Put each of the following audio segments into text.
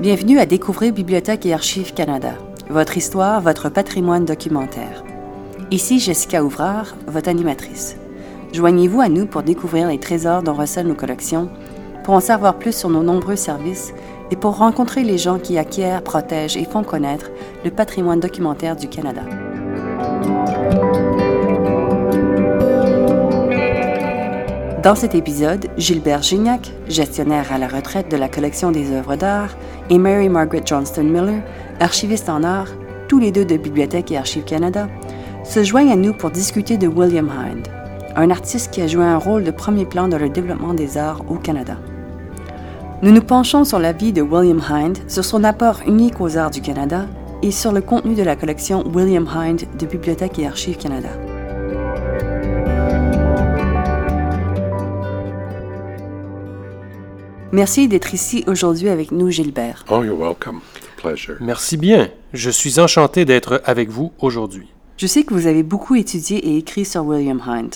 Bienvenue à Découvrir Bibliothèque et Archives Canada, votre histoire, votre patrimoine documentaire. Ici Jessica Ouvrard, votre animatrice. Joignez-vous à nous pour découvrir les trésors dont recèlent nos collections, pour en savoir plus sur nos nombreux services et pour rencontrer les gens qui acquièrent, protègent et font connaître le patrimoine documentaire du Canada. Dans cet épisode, Gilbert Gignac, gestionnaire à la retraite de la collection des œuvres d'art, et Mary Margaret Johnston Miller, archiviste en art, tous les deux de Bibliothèque et Archives Canada, se joignent à nous pour discuter de William Hind, un artiste qui a joué un rôle de premier plan dans le développement des arts au Canada. Nous nous penchons sur la vie de William Hind, sur son apport unique aux arts du Canada et sur le contenu de la collection William Hind de Bibliothèque et Archives Canada. Merci d'être ici aujourd'hui avec nous, Gilbert. Oh, you're welcome. It's a pleasure. Merci bien. Je suis enchanté d'être avec vous aujourd'hui. Je sais que vous avez beaucoup étudié et écrit sur William Hind.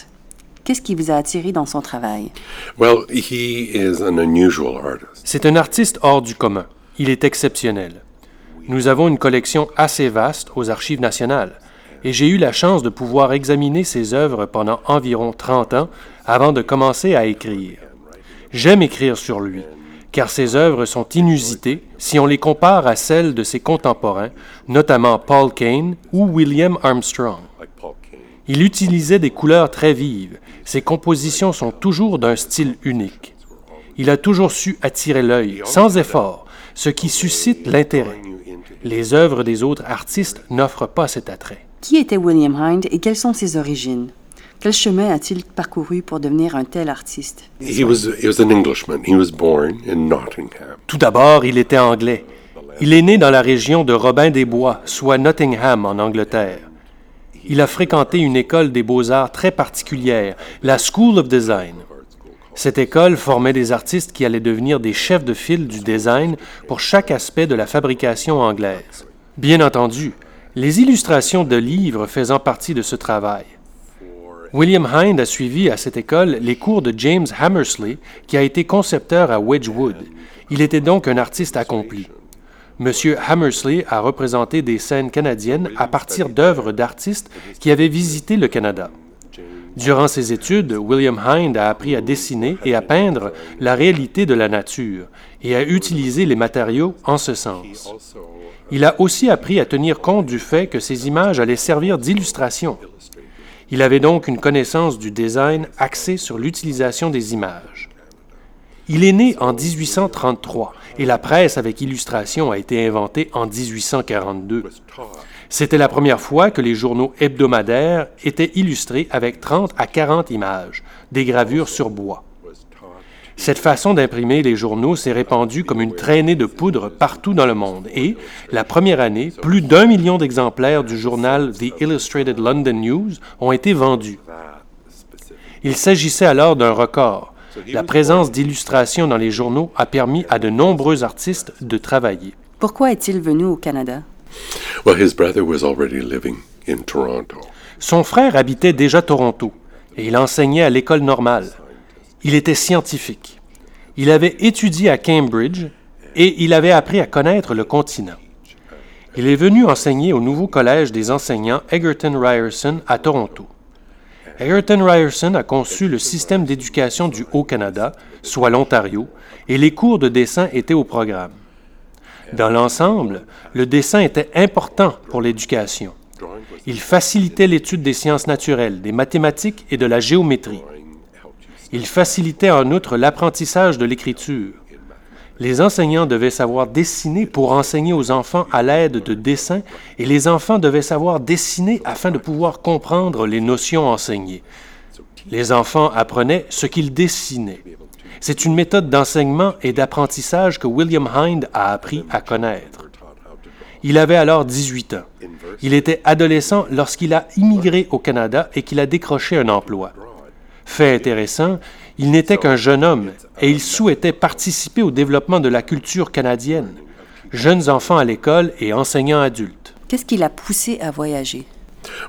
Qu'est-ce qui vous a attiré dans son travail? Well, he is an unusual artist. C'est un artiste hors du commun. Il est exceptionnel. Nous avons une collection assez vaste aux Archives nationales, et j'ai eu la chance de pouvoir examiner ses œuvres pendant environ 30 ans avant de commencer à écrire. J'aime écrire sur lui, car ses œuvres sont inusitées si on les compare à celles de ses contemporains, notamment Paul Kane ou William Armstrong. Il utilisait des couleurs très vives. Ses compositions sont toujours d'un style unique. Il a toujours su attirer l'œil, sans effort, ce qui suscite l'intérêt. Les œuvres des autres artistes n'offrent pas cet attrait. Qui était William Hind et quelles sont ses origines? Quel chemin a-t-il parcouru pour devenir un tel artiste? He was he was an Englishman. He was born in Nottingham. Tout d'abord, il était anglais. Il est né dans la région de Robin des Bois, soit Nottingham en Angleterre. Il a fréquenté une école des beaux-arts très particulière, la School of Design. Cette école formait des artistes qui allaient devenir des chefs de file du design pour chaque aspect de la fabrication anglaise. Bien entendu, les illustrations de livres faisant partie de ce travail. William Hind a suivi à cette école les cours de James Hammersley, qui a été concepteur à Wedgwood. Il était donc un artiste accompli. Monsieur Hammersley a représenté des scènes canadiennes à partir d'œuvres d'artistes qui avaient visité le Canada. Durant ses études, William Hind a appris à dessiner et à peindre la réalité de la nature et à utiliser les matériaux en ce sens. Il a aussi appris à tenir compte du fait que ces images allaient servir d'illustration. Il avait donc une connaissance du design axée sur l'utilisation des images. Il est né en 1833 et la presse avec illustration a été inventée en 1842. C'était la première fois que les journaux hebdomadaires étaient illustrés avec 30 à 40 images, des gravures sur bois. Cette façon d'imprimer les journaux s'est répandue comme une traînée de poudre partout dans le monde et, la première année, plus d'un million d'exemplaires du journal The Illustrated London News ont été vendus. Il s'agissait alors d'un record. La présence d'illustrations dans les journaux a permis à de nombreux artistes de travailler. Pourquoi est-il venu au Canada? Well, his brother was already living in Toronto. Son frère habitait déjà Toronto et il enseignait à l'école normale. Il était scientifique. Il avait étudié à Cambridge et il avait appris à connaître le continent. Il est venu enseigner au nouveau collège des enseignants Egerton Ryerson à Toronto. Egerton Ryerson a conçu le système d'éducation du Haut-Canada, soit l'Ontario, et les cours de dessin étaient au programme. Dans l'ensemble, le dessin était important pour l'éducation. Il facilitait l'étude des sciences naturelles, des mathématiques et de la géométrie. Il facilitait en outre l'apprentissage de l'écriture. Les enseignants devaient savoir dessiner pour enseigner aux enfants à l'aide de dessins et les enfants devaient savoir dessiner afin de pouvoir comprendre les notions enseignées. Les enfants apprenaient ce qu'ils dessinaient. C'est une méthode d'enseignement et d'apprentissage que William Hind a appris à connaître. Il avait alors 18 ans. Il était adolescent lorsqu'il a immigré au Canada et qu'il a décroché un emploi. Fait intéressant, il n'était qu'un jeune homme et il souhaitait participer au développement de la culture canadienne. Jeunes enfants à l'école et enseignants adultes. Qu'est-ce qui l'a poussé à voyager?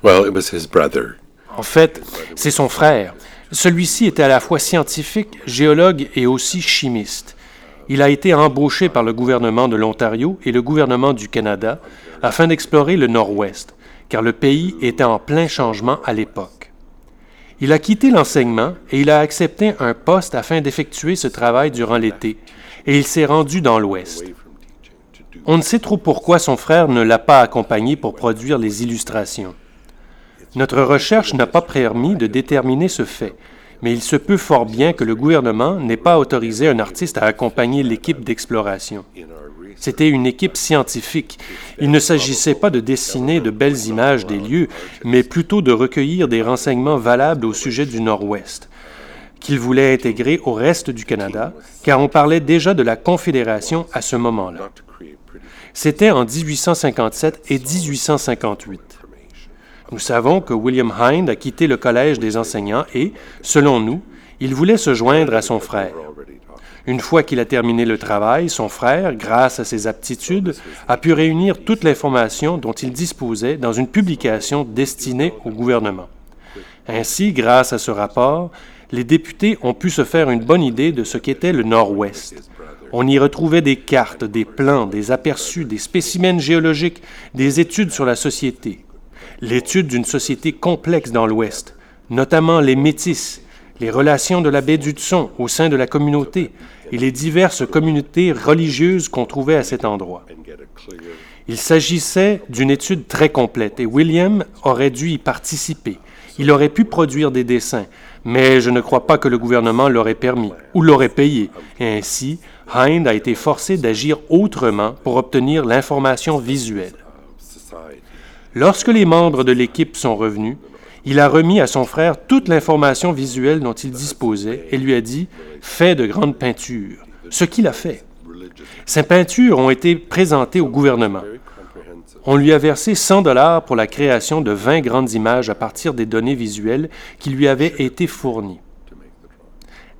Well, it was his brother. En fait, c'est son frère. Celui-ci était à la fois scientifique, géologue et aussi chimiste. Il a été embauché par le gouvernement de l'Ontario et le gouvernement du Canada afin d'explorer le Nord-Ouest, car le pays était en plein changement à l'époque. Il a quitté l'enseignement et il a accepté un poste afin d'effectuer ce travail durant l'été, et il s'est rendu dans l'Ouest. On ne sait trop pourquoi son frère ne l'a pas accompagné pour produire les illustrations. Notre recherche n'a pas permis de déterminer ce fait, mais il se peut fort bien que le gouvernement n'ait pas autorisé un artiste à accompagner l'équipe d'exploration. C'était une équipe scientifique. Il ne s'agissait pas de dessiner de belles images des lieux, mais plutôt de recueillir des renseignements valables au sujet du Nord-Ouest, qu'il voulait intégrer au reste du Canada, car on parlait déjà de la Confédération à ce moment-là. C'était en 1857 et 1858. Nous savons que William Hind a quitté le Collège des enseignants et, selon nous, il voulait se joindre à son frère. Une fois qu'il a terminé le travail, son frère, grâce à ses aptitudes, a pu réunir toute l'information dont il disposait dans une publication destinée au gouvernement. Ainsi, grâce à ce rapport, les députés ont pu se faire une bonne idée de ce qu'était le Nord-Ouest. On y retrouvait des cartes, des plans, des aperçus, des spécimens géologiques, des études sur la société. L'étude d'une société complexe dans l'Ouest, notamment les métis, les relations de la baie du Tson au sein de la communauté et les diverses communautés religieuses qu'on trouvait à cet endroit. Il s'agissait d'une étude très complète et William aurait dû y participer. Il aurait pu produire des dessins, mais je ne crois pas que le gouvernement l'aurait permis ou l'aurait payé. Ainsi, Hind a été forcé d'agir autrement pour obtenir l'information visuelle. Lorsque les membres de l'équipe sont revenus, il a remis à son frère toute l'information visuelle dont il disposait et lui a dit Fais de grandes peintures. Ce qu'il a fait. Ces peintures ont été présentées au gouvernement. On lui a versé 100 dollars pour la création de 20 grandes images à partir des données visuelles qui lui avaient été fournies.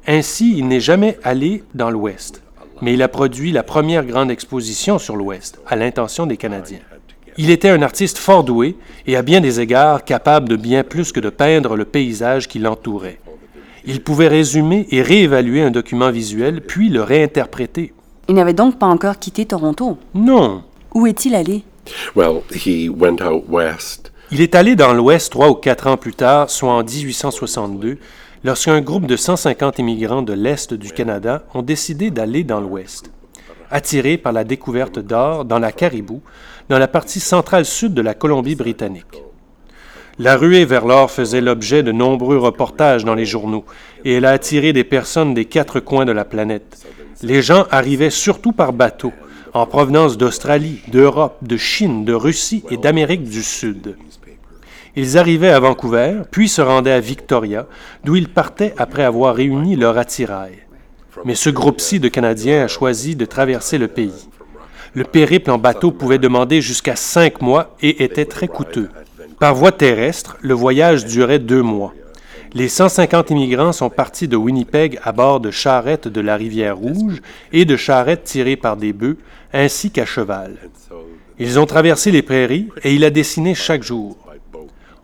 Ainsi, il n'est jamais allé dans l'Ouest, mais il a produit la première grande exposition sur l'Ouest, à l'intention des Canadiens. Il était un artiste fort doué et à bien des égards capable de bien plus que de peindre le paysage qui l'entourait. Il pouvait résumer et réévaluer un document visuel, puis le réinterpréter. Il n'avait donc pas encore quitté Toronto. Non. Où est-il allé? Well, he went out west. Il est allé dans l'Ouest trois ou quatre ans plus tard, soit en 1862, lorsqu'un groupe de 150 immigrants de l'Est du Canada ont décidé d'aller dans l'Ouest. Attirés par la découverte d'or dans la Caribou, dans la partie centrale sud de la Colombie-Britannique. La ruée vers l'or faisait l'objet de nombreux reportages dans les journaux, et elle a attiré des personnes des quatre coins de la planète. Les gens arrivaient surtout par bateau, en provenance d'Australie, d'Europe, de Chine, de Russie et d'Amérique du Sud. Ils arrivaient à Vancouver, puis se rendaient à Victoria, d'où ils partaient après avoir réuni leur attirail. Mais ce groupe-ci de Canadiens a choisi de traverser le pays. Le périple en bateau pouvait demander jusqu'à cinq mois et était très coûteux. Par voie terrestre, le voyage durait deux mois. Les 150 immigrants sont partis de Winnipeg à bord de charrettes de la rivière Rouge et de charrettes tirées par des bœufs, ainsi qu'à cheval. Ils ont traversé les prairies et il a dessiné chaque jour.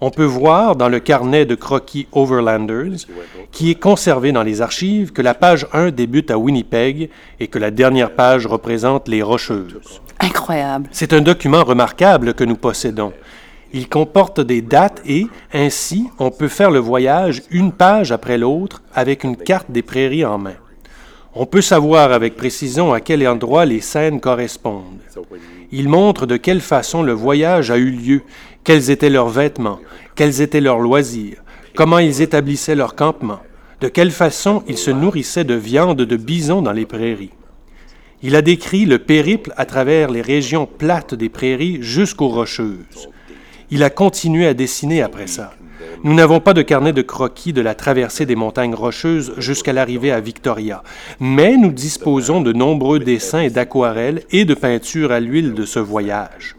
On peut voir dans le carnet de croquis Overlanders, qui est conservé dans les archives, que la page 1 débute à Winnipeg et que la dernière page représente les Rocheuses. Incroyable. C'est un document remarquable que nous possédons. Il comporte des dates et, ainsi, on peut faire le voyage une page après l'autre avec une carte des prairies en main. On peut savoir avec précision à quel endroit les scènes correspondent. Il montre de quelle façon le voyage a eu lieu, quels étaient leurs vêtements, quels étaient leurs loisirs, comment ils établissaient leur campement, de quelle façon ils se nourrissaient de viande de bison dans les prairies. Il a décrit le périple à travers les régions plates des prairies jusqu'aux rocheuses. Il a continué à dessiner après ça. Nous n'avons pas de carnet de croquis de la traversée des montagnes rocheuses jusqu'à l'arrivée à Victoria, mais nous disposons de nombreux dessins et d'aquarelles et de peintures à l'huile de ce voyage.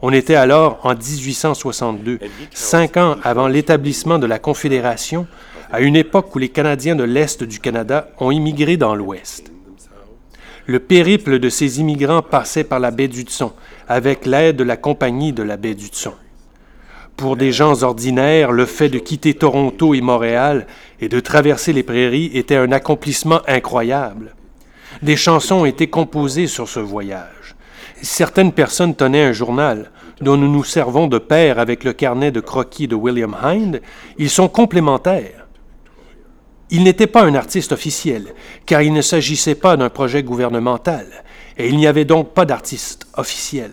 On était alors en 1862, cinq ans avant l'établissement de la Confédération, à une époque où les Canadiens de l'Est du Canada ont immigré dans l'Ouest. Le périple de ces immigrants passait par la baie du Tson, avec l'aide de la Compagnie de la baie du Tson. Pour des gens ordinaires, le fait de quitter Toronto et Montréal et de traverser les prairies était un accomplissement incroyable. Des chansons ont été composées sur ce voyage. Certaines personnes tenaient un journal, dont nous nous servons de pair avec le carnet de croquis de William Hind. Ils sont complémentaires. Il n'était pas un artiste officiel, car il ne s'agissait pas d'un projet gouvernemental, et il n'y avait donc pas d'artiste officiel.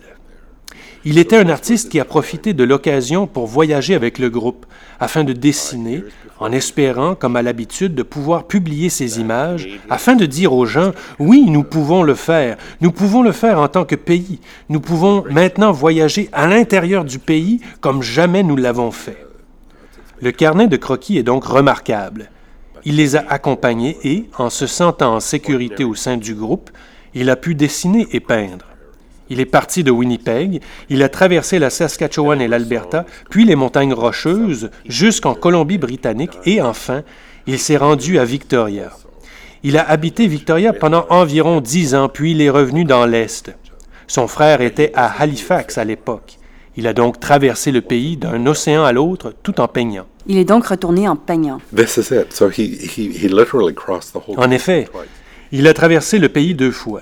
Il était un artiste qui a profité de l'occasion pour voyager avec le groupe, afin de dessiner, en espérant, comme à l'habitude, de pouvoir publier ses images, afin de dire aux gens, oui, nous pouvons le faire, nous pouvons le faire en tant que pays, nous pouvons maintenant voyager à l'intérieur du pays comme jamais nous l'avons fait. Le carnet de croquis est donc remarquable. Il les a accompagnés et, en se sentant en sécurité au sein du groupe, il a pu dessiner et peindre. Il est parti de Winnipeg, il a traversé la Saskatchewan et l'Alberta, puis les montagnes rocheuses, jusqu'en Colombie-Britannique et enfin, il s'est rendu à Victoria. Il a habité Victoria pendant environ dix ans, puis il est revenu dans l'Est. Son frère était à Halifax à l'époque. Il a donc traversé le pays d'un océan à l'autre tout en peignant. Il est donc retourné en peignant. En effet, il a traversé le pays deux fois.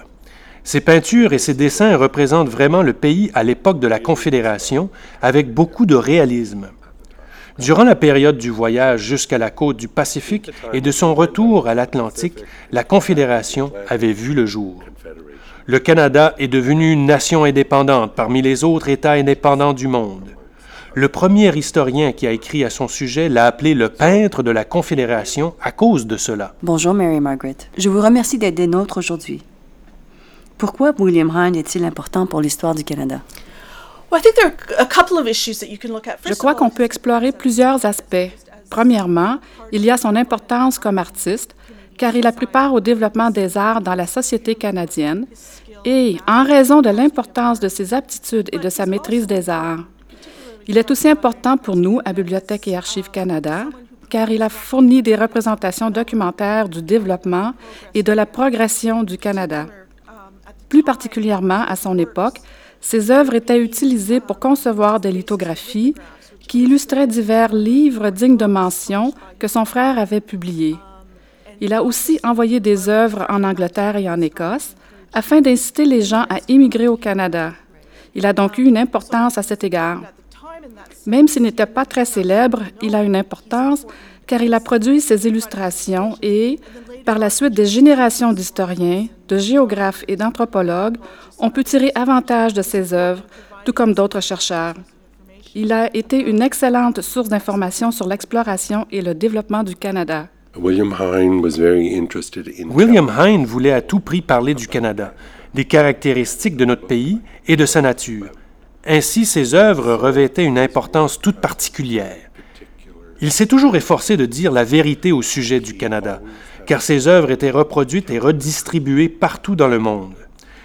Ses peintures et ses dessins représentent vraiment le pays à l'époque de la Confédération avec beaucoup de réalisme. Durant la période du voyage jusqu'à la côte du Pacifique et de son retour à l'Atlantique, la Confédération avait vu le jour. Le Canada est devenu une nation indépendante parmi les autres États indépendants du monde. Le premier historien qui a écrit à son sujet l'a appelé le peintre de la Confédération à cause de cela. Bonjour Mary Margaret. Je vous remercie d'être des nôtres aujourd'hui. Pourquoi William Hind est-il important pour l'histoire du Canada? Je crois qu'on peut explorer plusieurs aspects. Premièrement, il y a son importance comme artiste, car il a pris part au développement des arts dans la société canadienne et en raison de l'importance de ses aptitudes et de sa maîtrise des arts. Il est aussi important pour nous à Bibliothèque et Archives Canada, car il a fourni des représentations documentaires du développement et de la progression du Canada. Plus particulièrement à son époque, ses œuvres étaient utilisées pour concevoir des lithographies qui illustraient divers livres dignes de mention que son frère avait publiés. Il a aussi envoyé des œuvres en Angleterre et en Écosse afin d'inciter les gens à immigrer au Canada. Il a donc eu une importance à cet égard. Même s'il n'était pas très célèbre, il a une importance car il a produit ses illustrations et, par la suite, des générations d'historiens, de géographes et d'anthropologues ont pu tirer avantage de ses œuvres, tout comme d'autres chercheurs. Il a été une excellente source d'informations sur l'exploration et le développement du Canada. William Hind voulait à tout prix parler du Canada, des caractéristiques de notre pays et de sa nature. Ainsi, ses œuvres revêtaient une importance toute particulière. Il s'est toujours efforcé de dire la vérité au sujet du Canada, car ses œuvres étaient reproduites et redistribuées partout dans le monde.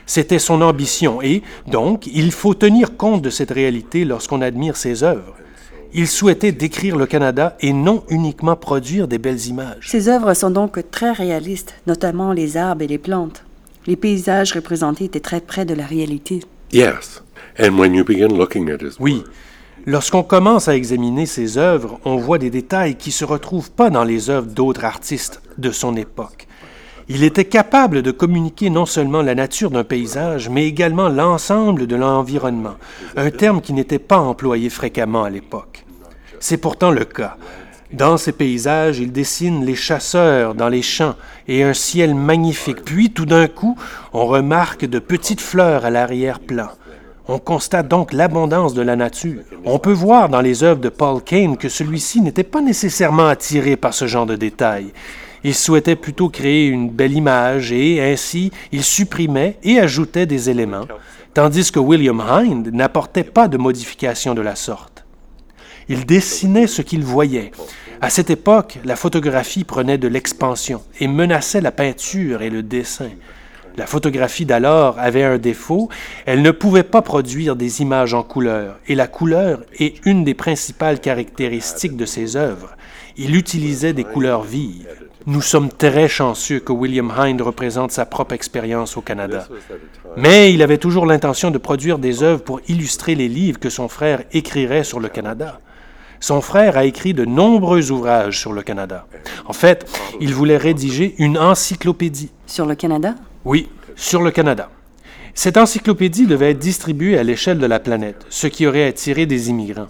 C'était son ambition et, donc, il faut tenir compte de cette réalité lorsqu'on admire ses œuvres. Il souhaitait décrire le Canada et non uniquement produire des belles images. Ses œuvres sont donc très réalistes, notamment les arbres et les plantes. Les paysages représentés étaient très près de la réalité. Yes. And when you begin looking at his Oui. Lorsqu'on commence à examiner ses œuvres, on voit des détails qui ne se retrouvent pas dans les œuvres d'autres artistes de son époque. Il était capable de communiquer non seulement la nature d'un paysage, mais également l'ensemble de l'environnement, un terme qui n'était pas employé fréquemment à l'époque. C'est pourtant le cas. Dans ces paysages, il dessine les chasseurs dans les champs et un ciel magnifique. Puis, tout d'un coup, on remarque de petites fleurs à l'arrière-plan. On constate donc l'abondance de la nature. On peut voir dans les œuvres de Paul Kane que celui-ci n'était pas nécessairement attiré par ce genre de détails. Il souhaitait plutôt créer une belle image et ainsi il supprimait et ajoutait des éléments, tandis que William Hind n'apportait pas de modification de la sorte. Il dessinait ce qu'il voyait. À cette époque, la photographie prenait de l'expansion et menaçait la peinture et le dessin. La photographie d'alors avait un défaut, elle ne pouvait pas produire des images en couleur, et la couleur est une des principales caractéristiques de ses œuvres. Il utilisait des couleurs vives. Nous sommes très chanceux que William Hind représente sa propre expérience au Canada. Mais il avait toujours l'intention de produire des œuvres pour illustrer les livres que son frère écrirait sur le Canada. Son frère a écrit de nombreux ouvrages sur le Canada. En fait, il voulait rédiger une encyclopédie. Sur le Canada? Oui, sur le Canada. Cette encyclopédie devait être distribuée à l'échelle de la planète, ce qui aurait attiré des immigrants.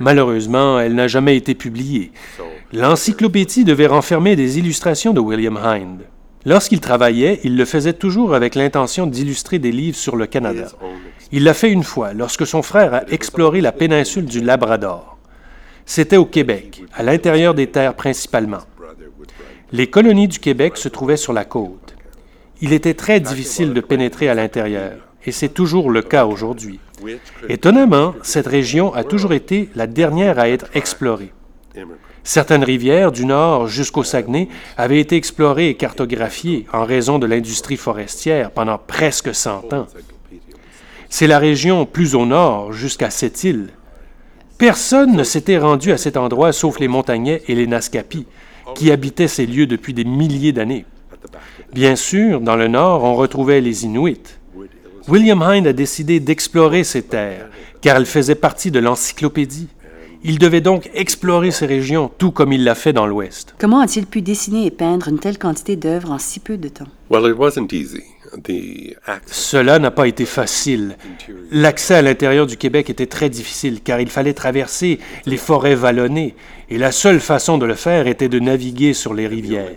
Malheureusement, elle n'a jamais été publiée. L'encyclopédie devait renfermer des illustrations de William Hind. Lorsqu'il travaillait, il le faisait toujours avec l'intention d'illustrer des livres sur le Canada. Il l'a fait une fois, lorsque son frère a exploré la péninsule du Labrador. C'était au Québec, à l'intérieur des terres principalement. Les colonies du Québec se trouvaient sur la côte. Il était très difficile de pénétrer à l'intérieur, et c'est toujours le cas aujourd'hui. Étonnamment, cette région a toujours été la dernière à être explorée. Certaines rivières, du nord jusqu'au Saguenay, avaient été explorées et cartographiées en raison de l'industrie forestière pendant presque 100 ans. C'est la région plus au nord, jusqu'à cette île. Personne ne s'était rendu à cet endroit sauf les montagnais et les Naskapis, qui habitaient ces lieux depuis des milliers d'années. Bien sûr, dans le nord, on retrouvait les Inuits. William Hind a décidé d'explorer ces terres, car elles faisaient partie de l'encyclopédie. Il devait donc explorer ces régions, tout comme il l'a fait dans l'Ouest. Comment a-t-il pu dessiner et peindre une telle quantité d'œuvres en si peu de temps? Well, it wasn't easy. The access Cela n'a pas été facile. L'accès à l'intérieur du Québec était très difficile car il fallait traverser les forêts vallonnées et la seule façon de le faire était de naviguer sur les rivières.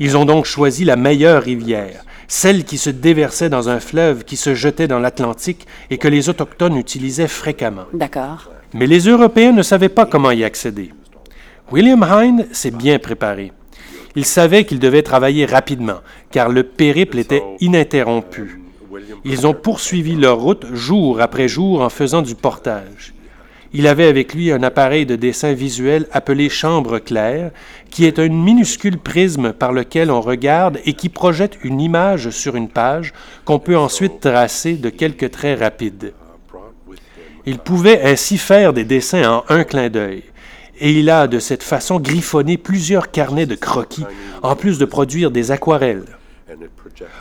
Ils ont donc choisi la meilleure rivière, celle qui se déversait dans un fleuve qui se jetait dans l'Atlantique et que les Autochtones utilisaient fréquemment. D'accord. Mais les Européens ne savaient pas comment y accéder. William Hind s'est bien préparé. Il savait qu'il devait travailler rapidement, car le périple était ininterrompu. Ils ont poursuivi leur route jour après jour en faisant du portage. Il avait avec lui un appareil de dessin visuel appelé chambre claire, qui est un minuscule prisme par lequel on regarde et qui projette une image sur une page qu'on peut ensuite tracer de quelques traits rapides. Il pouvait ainsi faire des dessins en un clin d'œil, et il a de cette façon griffonné plusieurs carnets de croquis, en plus de produire des aquarelles.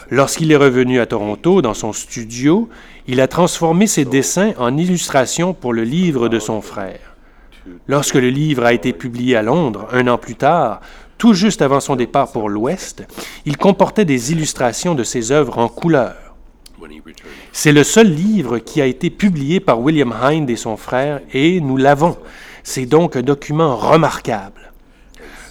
Lorsqu'il est revenu à Toronto, dans son studio, il a transformé ses dessins en illustrations pour le livre de son frère. Lorsque le livre a été publié à Londres, un an plus tard, tout juste avant son départ pour l'Ouest, il comportait des illustrations de ses œuvres en couleur. C'est le seul livre qui a été publié par William Hind et son frère, et nous l'avons. C'est donc un document remarquable.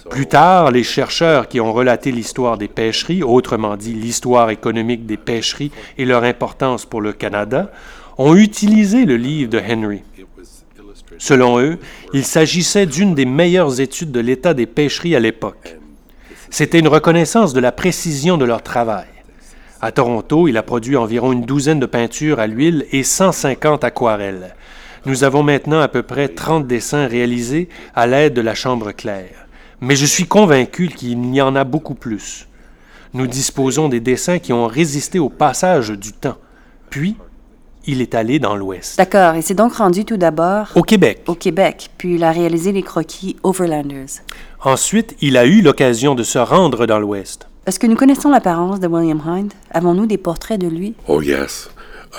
Plus tard, les chercheurs qui ont relaté l'histoire des pêcheries, autrement dit l'histoire économique des pêcheries et leur importance pour le Canada, ont utilisé le livre de Henry. Selon eux, il s'agissait d'une des meilleures études de l'état des pêcheries à l'époque. C'était une reconnaissance de la précision de leur travail. À Toronto, il a produit environ une douzaine de peintures à l'huile et 150 aquarelles. Nous avons maintenant à peu près 30 dessins réalisés à l'aide de la chambre claire. Mais je suis convaincu qu'il y en a beaucoup plus. Nous disposons des dessins qui ont résisté au passage du temps. Puis, il est allé dans l'Ouest. D'accord. Et c'est donc rendu tout d'abord Au Québec. au Québec, puis il a réalisé les croquis Overlanders. Ensuite, il a eu l'occasion de se rendre dans l'Ouest. Est-ce que nous connaissons l'apparence de William Hind? Avons-nous des portraits de lui? Oh, yes.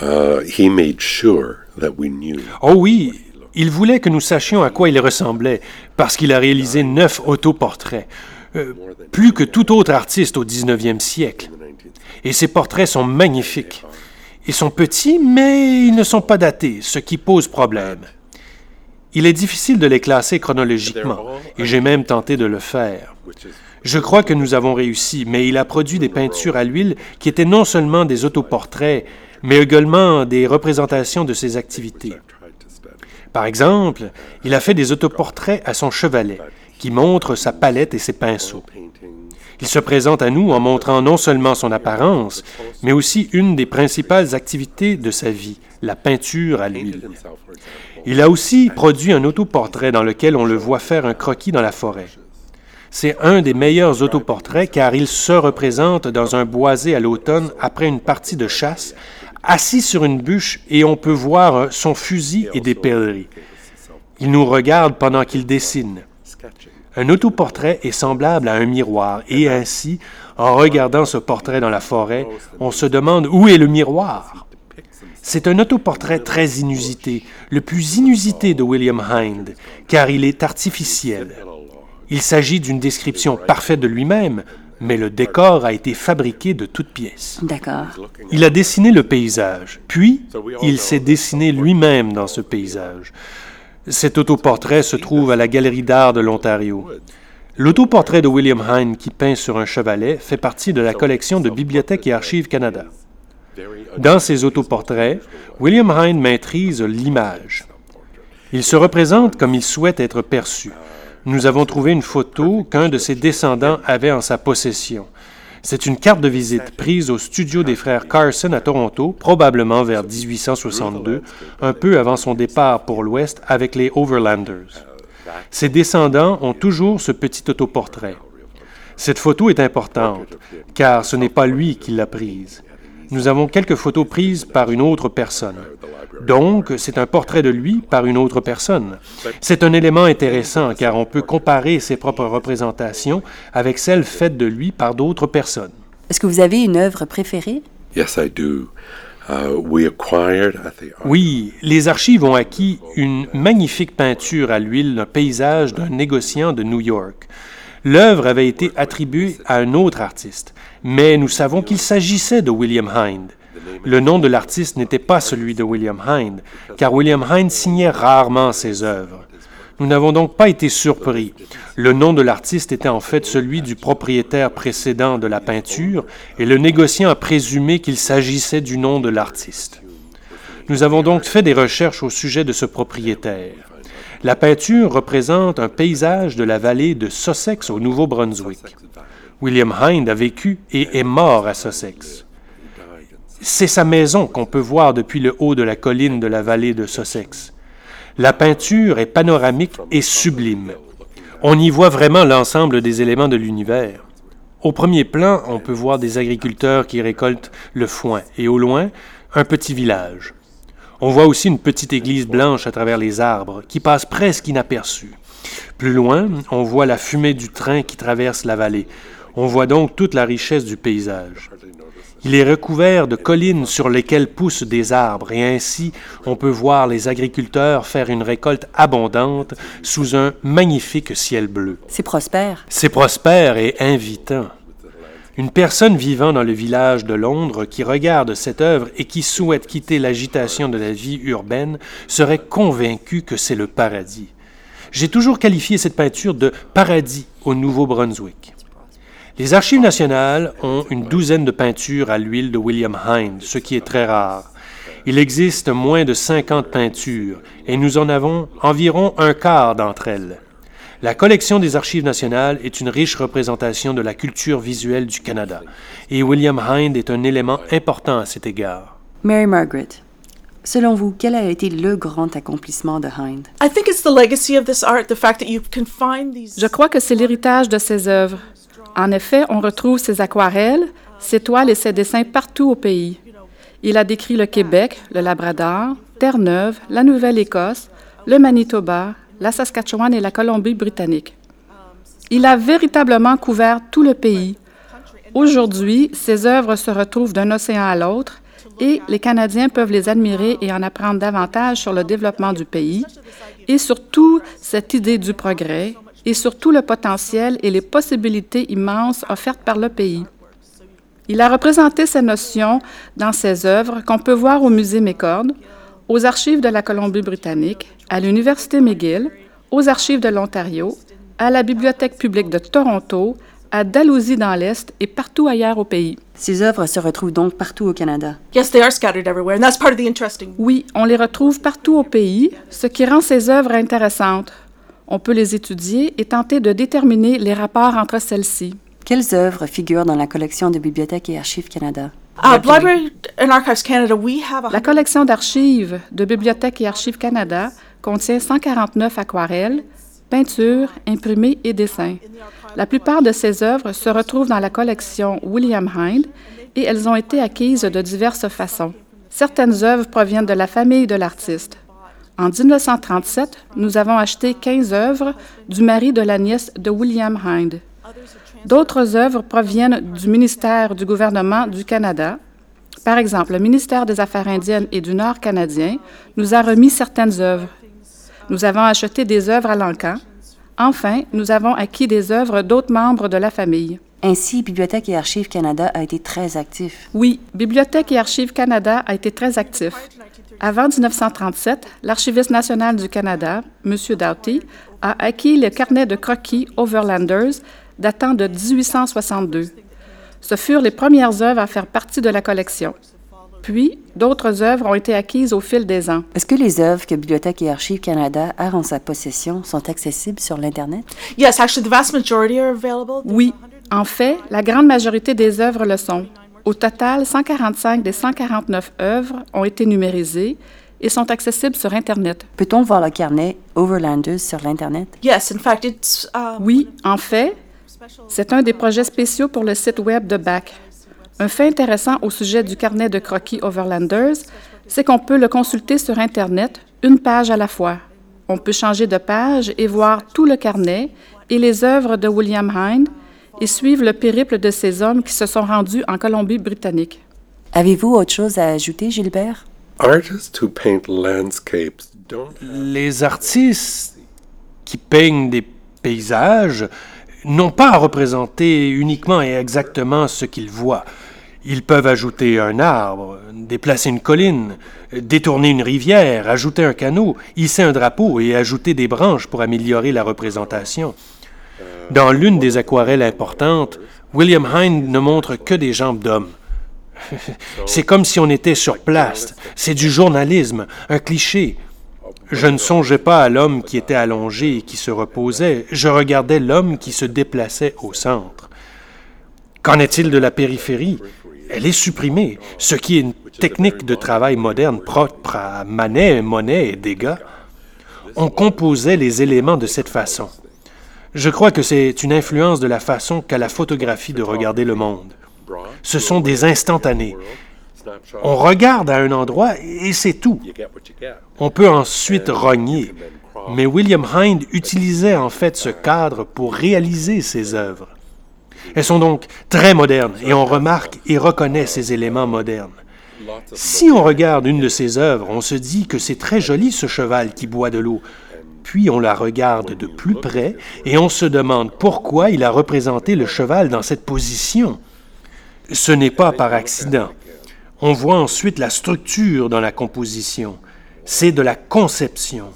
Uh, he made sure that we knew. Oh oui, il voulait que nous sachions à quoi il ressemblait, parce qu'il a réalisé neuf autoportraits, euh, plus que tout autre artiste au 19e siècle. Et ses portraits sont magnifiques. Ils sont petits, mais ils ne sont pas datés, ce qui pose problème. Il est difficile de les classer chronologiquement, et j'ai même tenté de le faire. Je crois que nous avons réussi, mais il a produit des peintures à l'huile qui étaient non seulement des autoportraits, mais également des représentations de ses activités. Par exemple, il a fait des autoportraits à son chevalet, qui montrent sa palette et ses pinceaux. Il se présente à nous en montrant non seulement son apparence, mais aussi une des principales activités de sa vie, la peinture à l'huile. Il a aussi produit un autoportrait dans lequel on le voit faire un croquis dans la forêt. C'est un des meilleurs autoportraits car il se représente dans un boisé à l'automne après une partie de chasse, assis sur une bûche et on peut voir son fusil et des pèleries. Il nous regarde pendant qu'il dessine. Un autoportrait est semblable à un miroir et ainsi, en regardant ce portrait dans la forêt, on se demande où est le miroir. C'est un autoportrait très inusité, le plus inusité de William Hind, car il est artificiel. Il s'agit d'une description parfaite de lui-même, mais le décor a été fabriqué de toutes pièces. D'accord. Il a dessiné le paysage, puis il s'est dessiné lui-même dans ce paysage. Cet autoportrait se trouve à la Galerie d'art de l'Ontario. L'autoportrait de William Hine qui peint sur un chevalet fait partie de la collection de Bibliothèque et Archives Canada. Dans ses autoportraits, William Hine maîtrise l'image. Il se représente comme il souhaite être perçu. Nous avons trouvé une photo qu'un de ses descendants avait en sa possession. C'est une carte de visite prise au studio des frères Carson à Toronto, probablement vers 1862, un peu avant son départ pour l'Ouest avec les Overlanders. Ses descendants ont toujours ce petit autoportrait. Cette photo est importante, car ce n'est pas lui qui l'a prise. Nous avons quelques photos prises par une autre personne. Donc, c'est un portrait de lui par une autre personne. C'est un élément intéressant car on peut comparer ses propres représentations avec celles faites de lui par d'autres personnes. Est-ce que vous avez une œuvre préférée? Yes, I do. Uh, we acquired at the Oui, les archives ont acquis une magnifique peinture à l'huile d'un paysage d'un négociant de New York. L'œuvre avait été attribuée à un autre artiste, mais nous savons qu'il s'agissait de William Hind. Le nom de l'artiste n'était pas celui de William Hind, car William Hind signait rarement ses œuvres. Nous n'avons donc pas été surpris. Le nom de l'artiste était en fait celui du propriétaire précédent de la peinture, et le négociant a présumé qu'il s'agissait du nom de l'artiste. Nous avons donc fait des recherches au sujet de ce propriétaire. La peinture représente un paysage de la vallée de Sussex au Nouveau-Brunswick. William Hind a vécu et est mort à Sussex. C'est sa maison qu'on peut voir depuis le haut de la colline de la vallée de Sussex. La peinture est panoramique et sublime. On y voit vraiment l'ensemble des éléments de l'univers. Au premier plan, on peut voir des agriculteurs qui récoltent le foin et au loin, un petit village. On voit aussi une petite église blanche à travers les arbres qui passe presque inaperçue. Plus loin, on voit la fumée du train qui traverse la vallée. On voit donc toute la richesse du paysage. Il est recouvert de collines sur lesquelles poussent des arbres et ainsi on peut voir les agriculteurs faire une récolte abondante sous un magnifique ciel bleu. C'est prospère. C'est prospère et invitant. Une personne vivant dans le village de Londres qui regarde cette œuvre et qui souhaite quitter l'agitation de la vie urbaine serait convaincue que c'est le paradis. J'ai toujours qualifié cette peinture de paradis au Nouveau-Brunswick. Les Archives nationales ont une douzaine de peintures à l'huile de William Hind, ce qui est très rare. Il existe moins de 50 peintures et nous en avons environ un quart d'entre elles. La collection des Archives nationales est une riche représentation de la culture visuelle du Canada et William Hind est un élément important à cet égard. Mary Margaret, selon vous, quel a été le grand accomplissement de Hind? Je crois que c'est l'héritage de ses œuvres. En effet, on retrouve ses aquarelles, ses toiles et ses dessins partout au pays. Il a décrit le Québec, le Labrador, Terre-Neuve, la Nouvelle-Écosse, le Manitoba, la Saskatchewan et la Colombie-Britannique. Il a véritablement couvert tout le pays. Aujourd'hui, ses œuvres se retrouvent d'un océan à l'autre et les Canadiens peuvent les admirer et en apprendre davantage sur le développement du pays et surtout cette idée du progrès, et sur tout le potentiel et les possibilités immenses offertes par le pays. Il a représenté ces notions dans ses œuvres qu'on peut voir au Musée McCord, aux archives de la Colombie-Britannique, à l'Université McGill, aux archives de l'Ontario, à la Bibliothèque publique de Toronto, à Dalhousie dans l'Est et partout ailleurs au pays. Ces œuvres se retrouvent donc partout au Canada. Oui, on les retrouve partout au pays, ce qui rend ces œuvres intéressantes. On peut les étudier et tenter de déterminer les rapports entre celles-ci. Quelles œuvres figurent dans la collection de Bibliothèque et Archives Canada? La collection d'archives de Bibliothèque et Archives Canada contient 149 aquarelles, peintures, imprimés et dessins. La plupart de ces œuvres se retrouvent dans la collection William Hind et elles ont été acquises de diverses façons. Certaines œuvres proviennent de la famille de l'artiste. En 1937, nous avons acheté 15 œuvres du mari de la nièce de William Hind. D'autres œuvres proviennent du ministère du gouvernement du Canada. Par exemple, le ministère des Affaires indiennes et du Nord canadien nous a remis certaines œuvres. Nous avons acheté des œuvres à l'Ancan. Enfin, nous avons acquis des œuvres d'autres membres de la famille. Ainsi, Bibliothèque et Archives Canada a été très actif. Oui, Bibliothèque et Archives Canada a été très actif. Avant 1937, l'archiviste national du Canada, M. Doughty, a acquis le carnet de croquis Overlanders datant de 1862. Ce furent les premières œuvres à faire partie de la collection. Puis, d'autres œuvres ont été acquises au fil des ans. Est-ce que les œuvres que Bibliothèque et Archives Canada a en sa possession sont accessibles sur l'Internet? Yes, actually, the vast majority are available. Oui, en fait, la grande majorité des œuvres le sont. Au total, 145 des 149 œuvres ont été numérisées et sont accessibles sur Internet. Peut-on voir le carnet Overlanders sur l'Internet? Yes, in fact, it's. Um, Oui, en fait, c'est un des projets spéciaux pour le site web de BAC. Un fait intéressant au sujet du carnet de croquis Overlanders, c'est qu'on peut le consulter sur Internet, une page à la fois. On peut changer de page et voir tout le carnet et les œuvres de William Hind et suivre le périple de ces hommes qui se sont rendus en Colombie-Britannique. Avez-vous autre chose à ajouter, Gilbert? Artists who paint landscapes don't Les artistes qui peignent des paysages n'ont pas à représenter uniquement et exactement ce qu'ils voient. Ils peuvent ajouter un arbre, déplacer une colline, détourner une rivière, ajouter un canot, hisser un drapeau et ajouter des branches pour améliorer la représentation. Dans l'une des aquarelles importantes, William Hind ne montre que des jambes d'homme. C'est comme si on était sur place. C'est du journalisme, un cliché. Je ne songeais pas à l'homme qui était allongé et qui se reposait, je regardais l'homme qui se déplaçait au centre. Qu'en est-il de la périphérie? Elle est supprimée, ce qui est une technique de travail moderne propre à Manet, Monet et Degas. On composait les éléments de cette façon. Je crois que c'est une influence de la façon qu'a la photographie de regarder le monde. Ce sont des instantanés. On regarde à un endroit et c'est tout. On peut ensuite rogner. Mais William Hind utilisait en fait ce cadre pour réaliser ses œuvres. Elles sont donc très modernes et on remarque et reconnaît ces éléments modernes. Si on regarde une de ses œuvres, on se dit que c'est très joli ce cheval qui boit de l'eau. Puis on la regarde de plus près et on se demande pourquoi il a représenté le cheval dans cette position. Ce n'est pas par accident. On voit ensuite la structure dans la composition. C'est de la conception.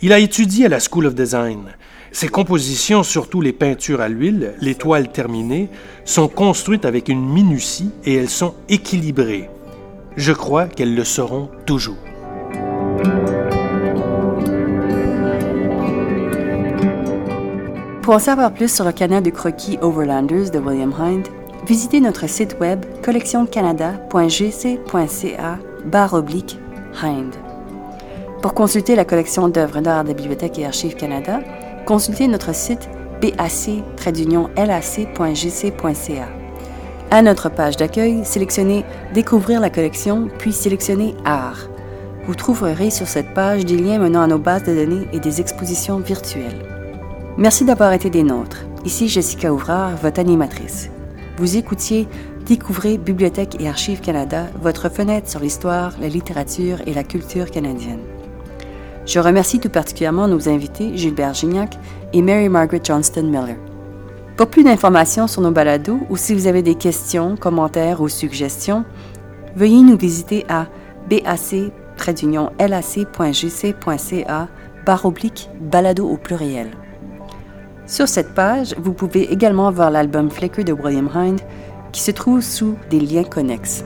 Il a étudié à la School of Design. Ses compositions, surtout les peintures à l'huile, les toiles terminées, sont construites avec une minutie et elles sont équilibrées. Je crois qu'elles le seront toujours. Pour en savoir plus sur le canal de croquis Overlanders de William Hind, visitez notre site web collectioncanada.gc.ca barre oblique Hind. Pour consulter la collection d'œuvres d'art de Bibliothèque et Archives Canada, consultez notre site bac-lac.gc.ca. À notre page d'accueil, sélectionnez Découvrir la collection, puis sélectionnez Art. Vous trouverez sur cette page des liens menant à nos bases de données et des expositions virtuelles. Merci d'avoir été des nôtres. Ici Jessica Ouvrard, votre animatrice. Vous écoutiez Découvrez Bibliothèque et Archives Canada, votre fenêtre sur l'histoire, la littérature et la culture canadienne. Je remercie tout particulièrement nos invités Gilbert Gignac et Mary Margaret Johnston Miller. Pour plus d'informations sur nos balados ou si vous avez des questions, commentaires ou suggestions, veuillez nous visiter à bac-lac.gc.ca balado au pluriel. Sur cette page, vous pouvez également voir l'album Flicker de William Hind qui se trouve sous des liens connexes.